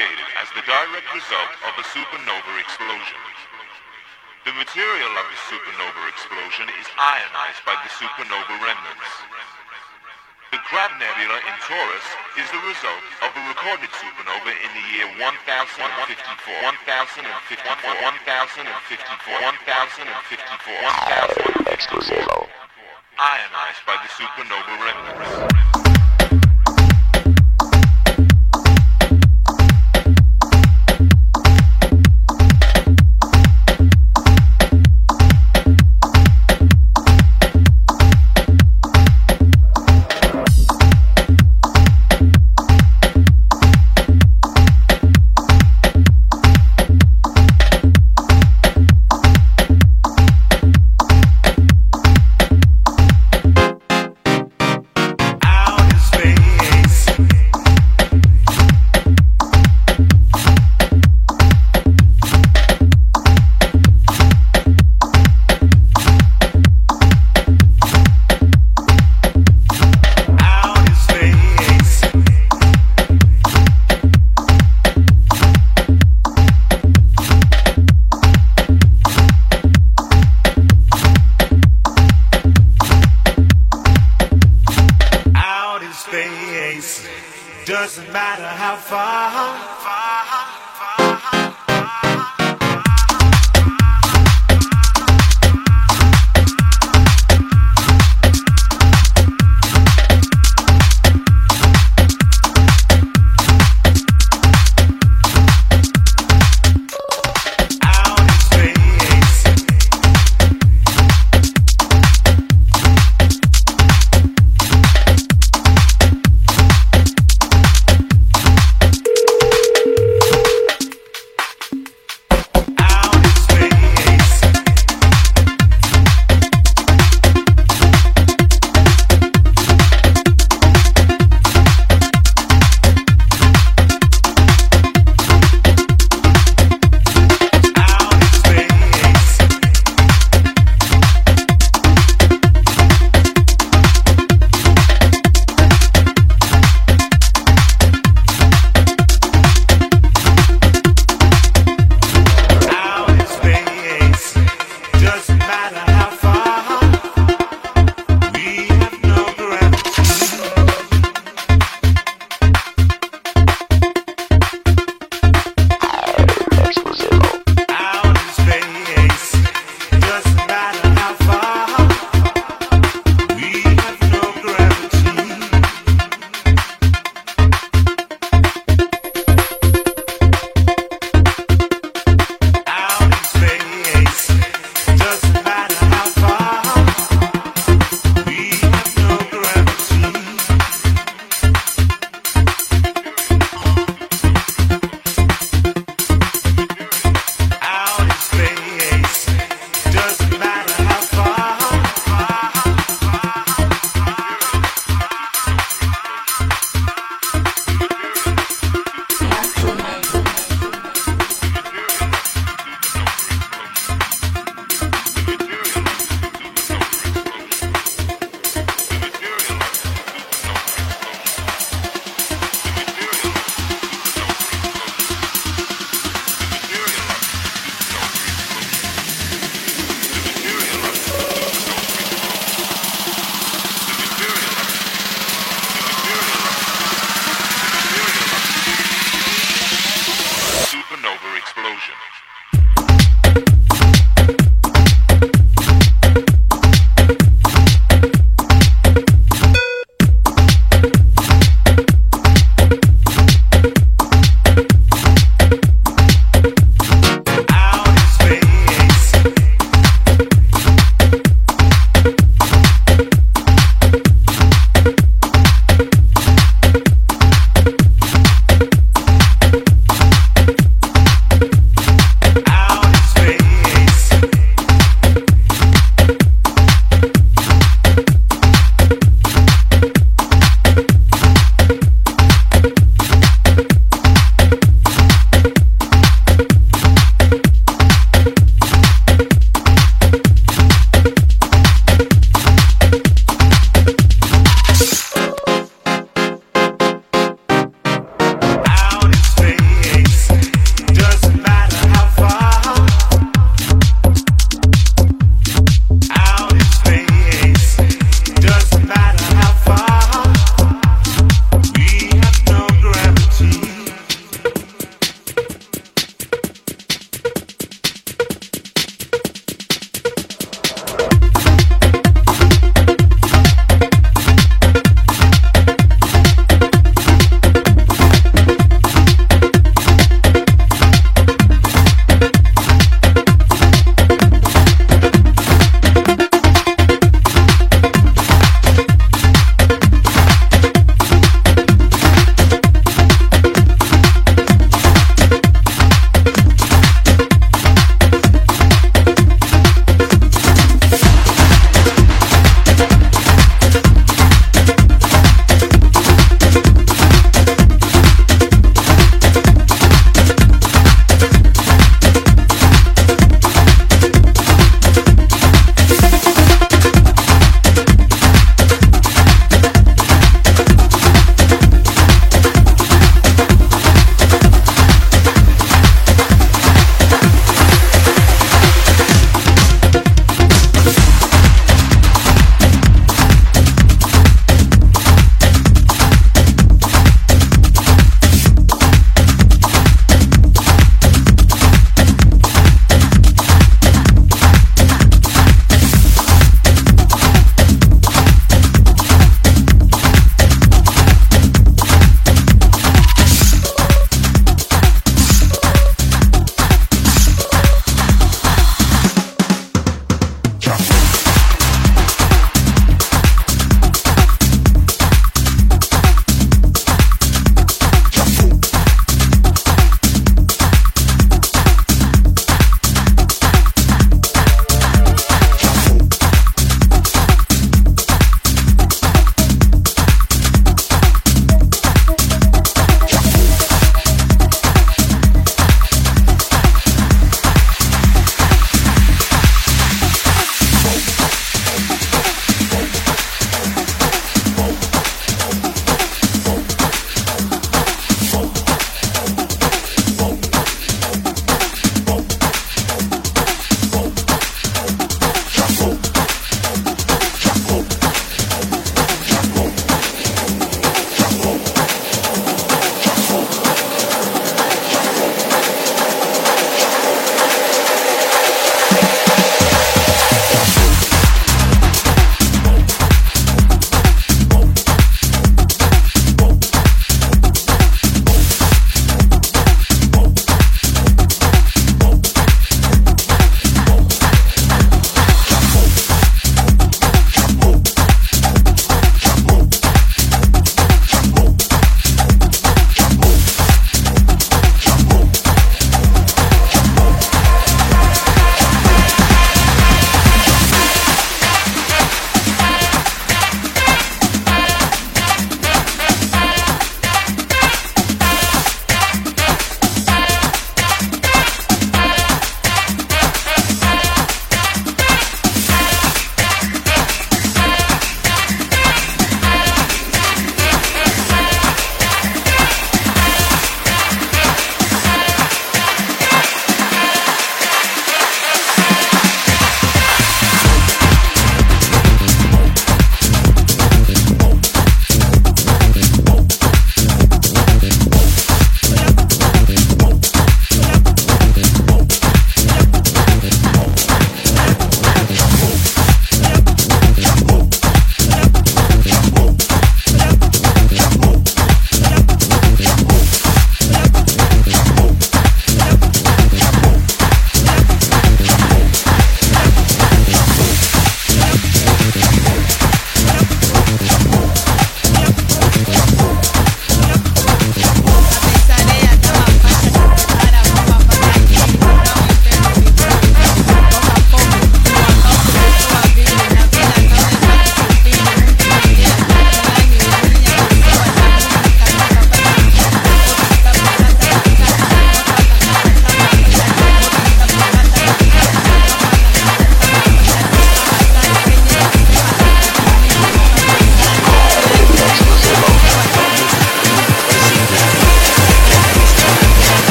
created as the direct result of a supernova explosion. The material of the supernova explosion is ionized by the supernova remnants. The Crab Nebula in Taurus is the result of a recorded supernova in the year 1054, 1054, 1054, 1054, 1054, 1054. ionized by the supernova remnants.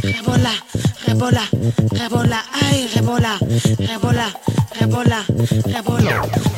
Rebola, rebola, rebola, rebola, rebola, rebola, rebola, rebola,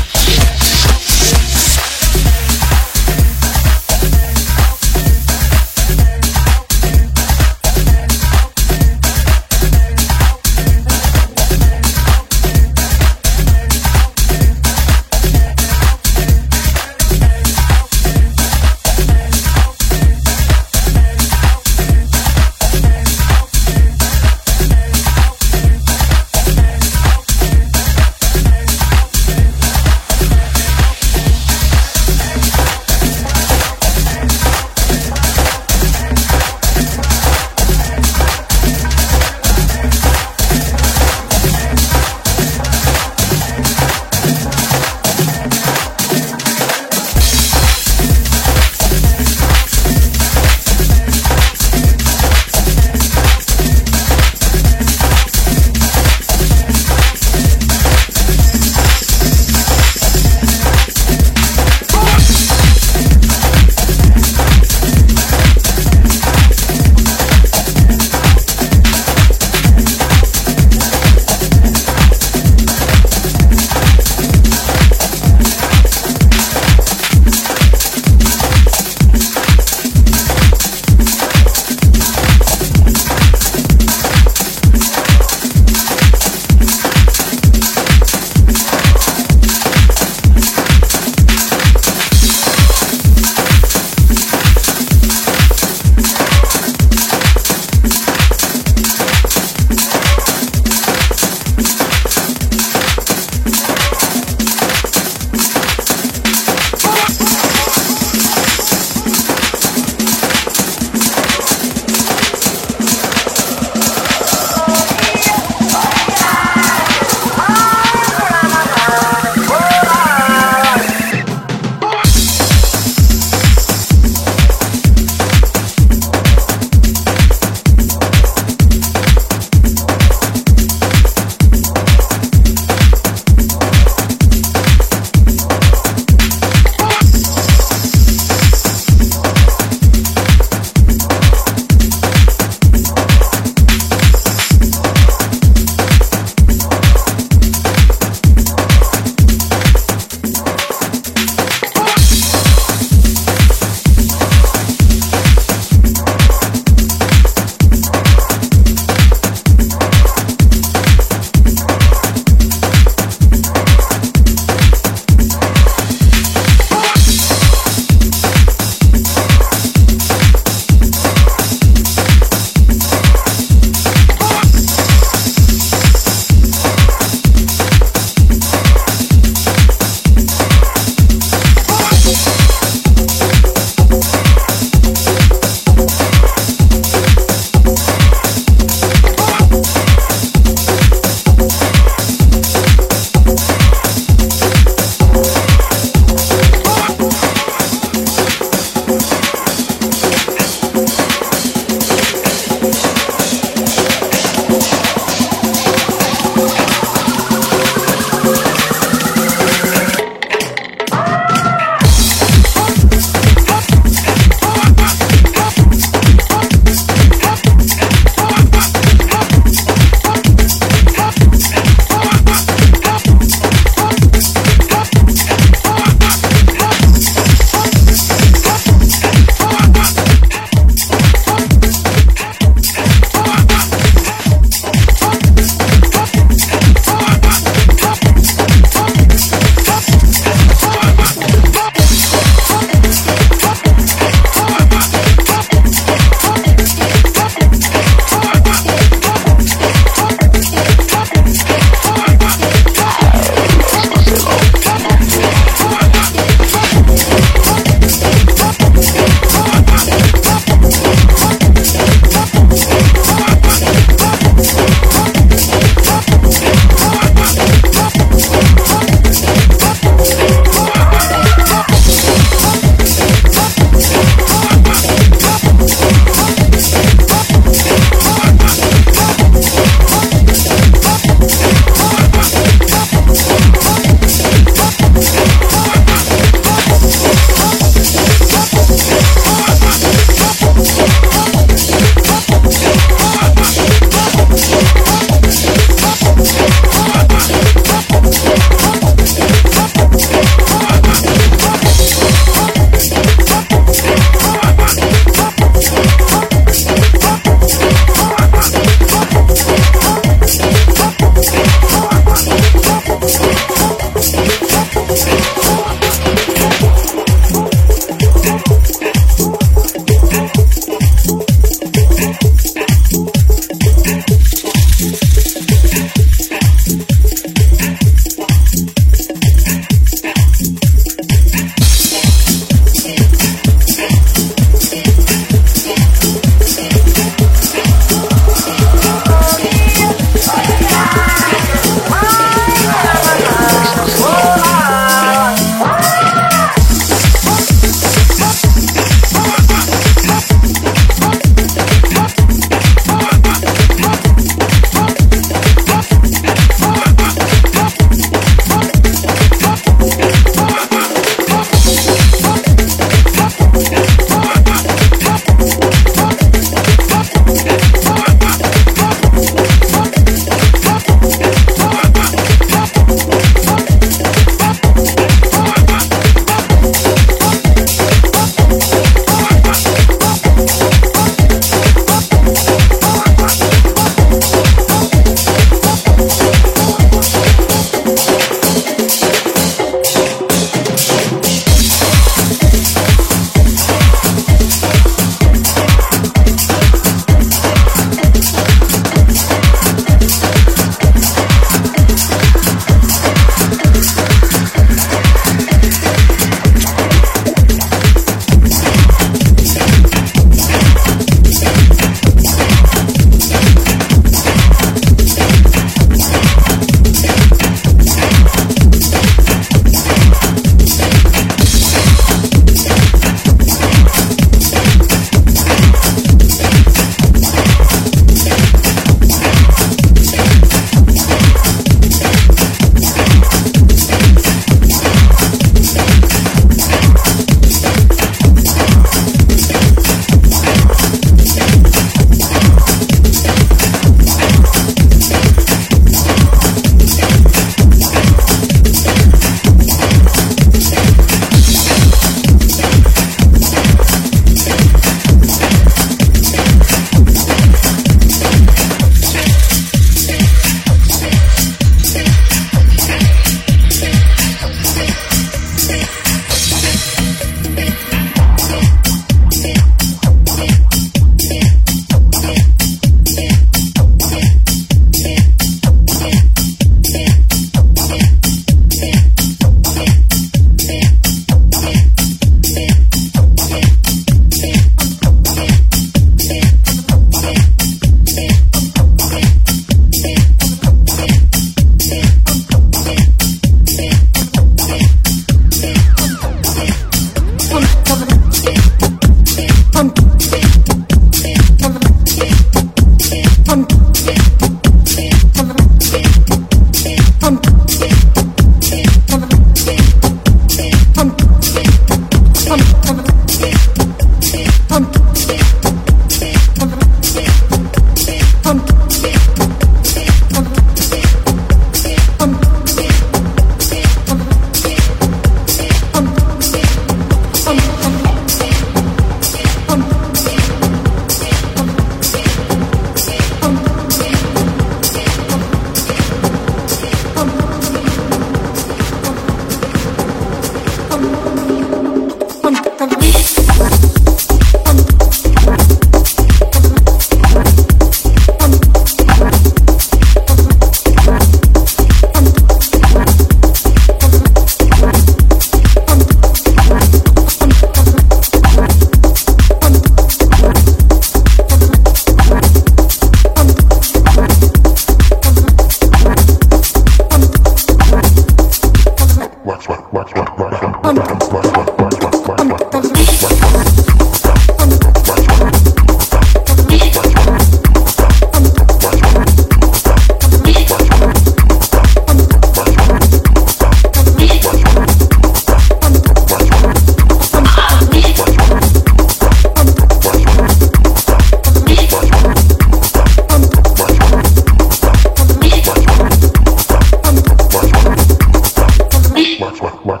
I'm,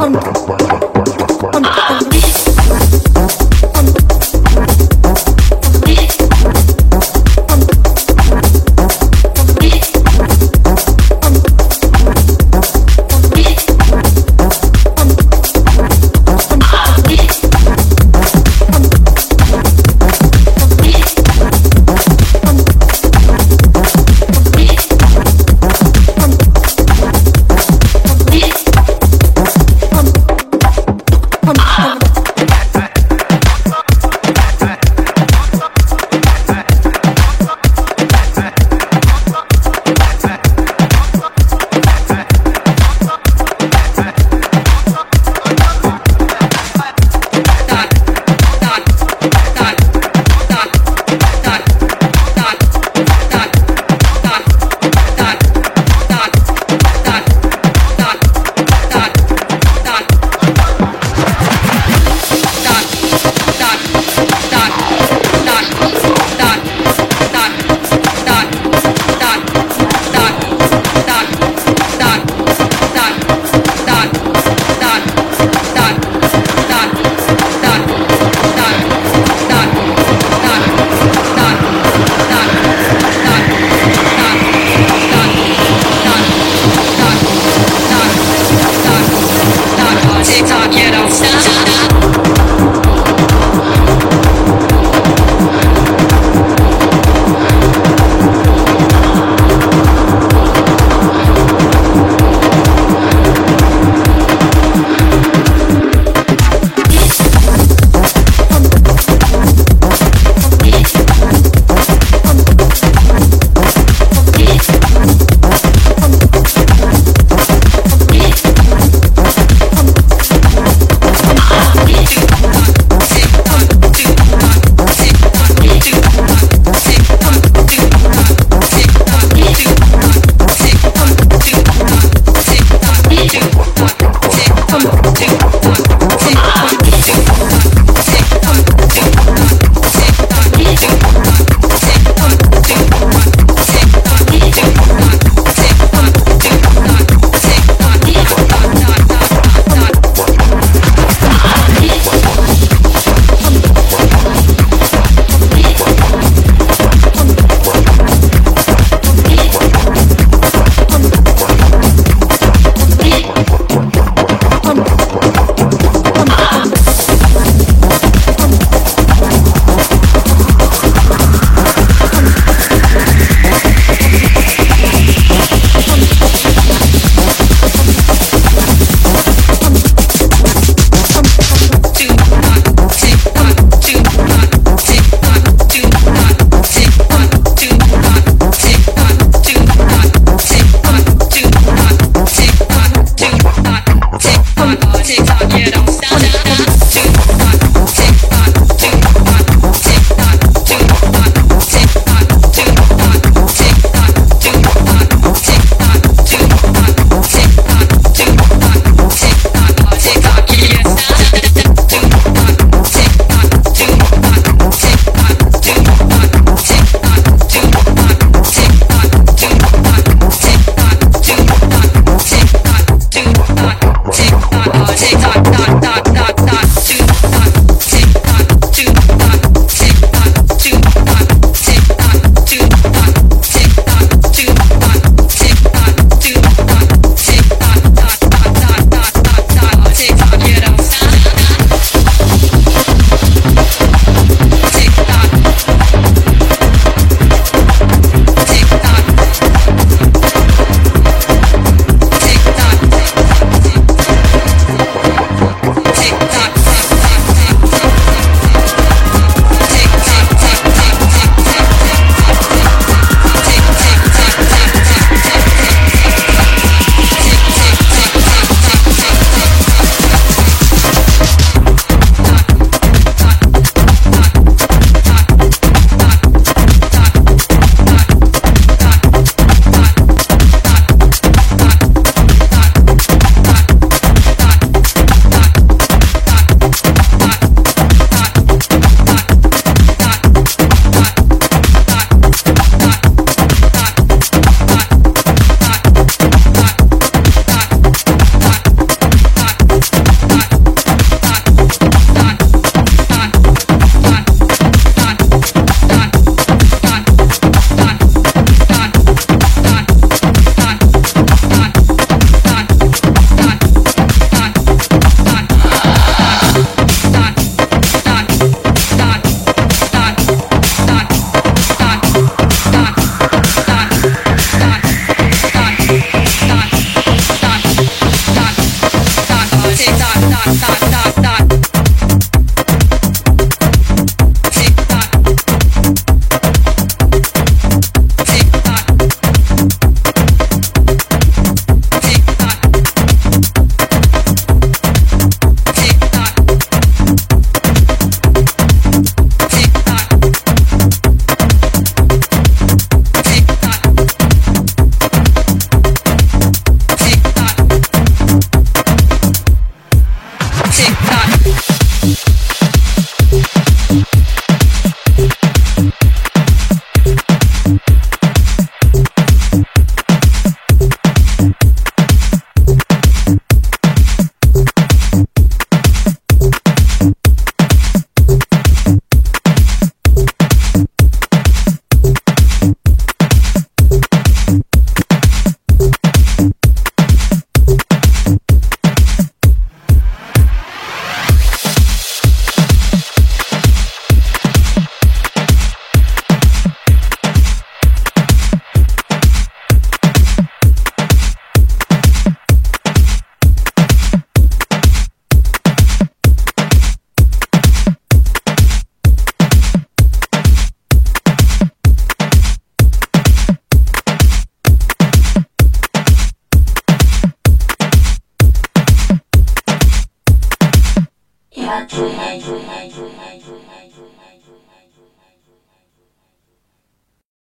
I'm, I'm,